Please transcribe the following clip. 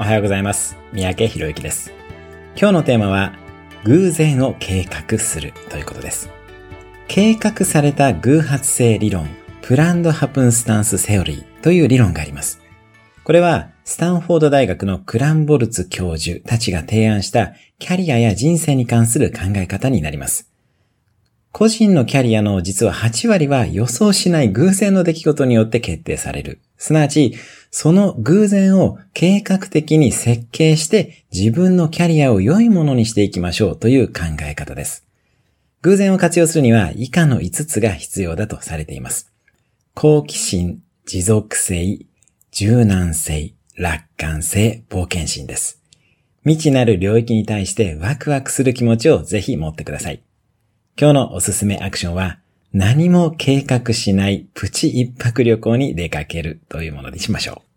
おはようございます。三宅博之です。今日のテーマは、偶然を計画するということです。計画された偶発性理論、プランドハプンスタンスセオリーという理論があります。これは、スタンフォード大学のクランボルツ教授たちが提案したキャリアや人生に関する考え方になります。個人のキャリアの実は8割は予想しない偶然の出来事によって決定される。すなわち、その偶然を計画的に設計して自分のキャリアを良いものにしていきましょうという考え方です。偶然を活用するには以下の5つが必要だとされています。好奇心、持続性、柔軟性、楽観性、冒険心です。未知なる領域に対してワクワクする気持ちをぜひ持ってください。今日のおすすめアクションは、何も計画しないプチ一泊旅行に出かけるというものにしましょう。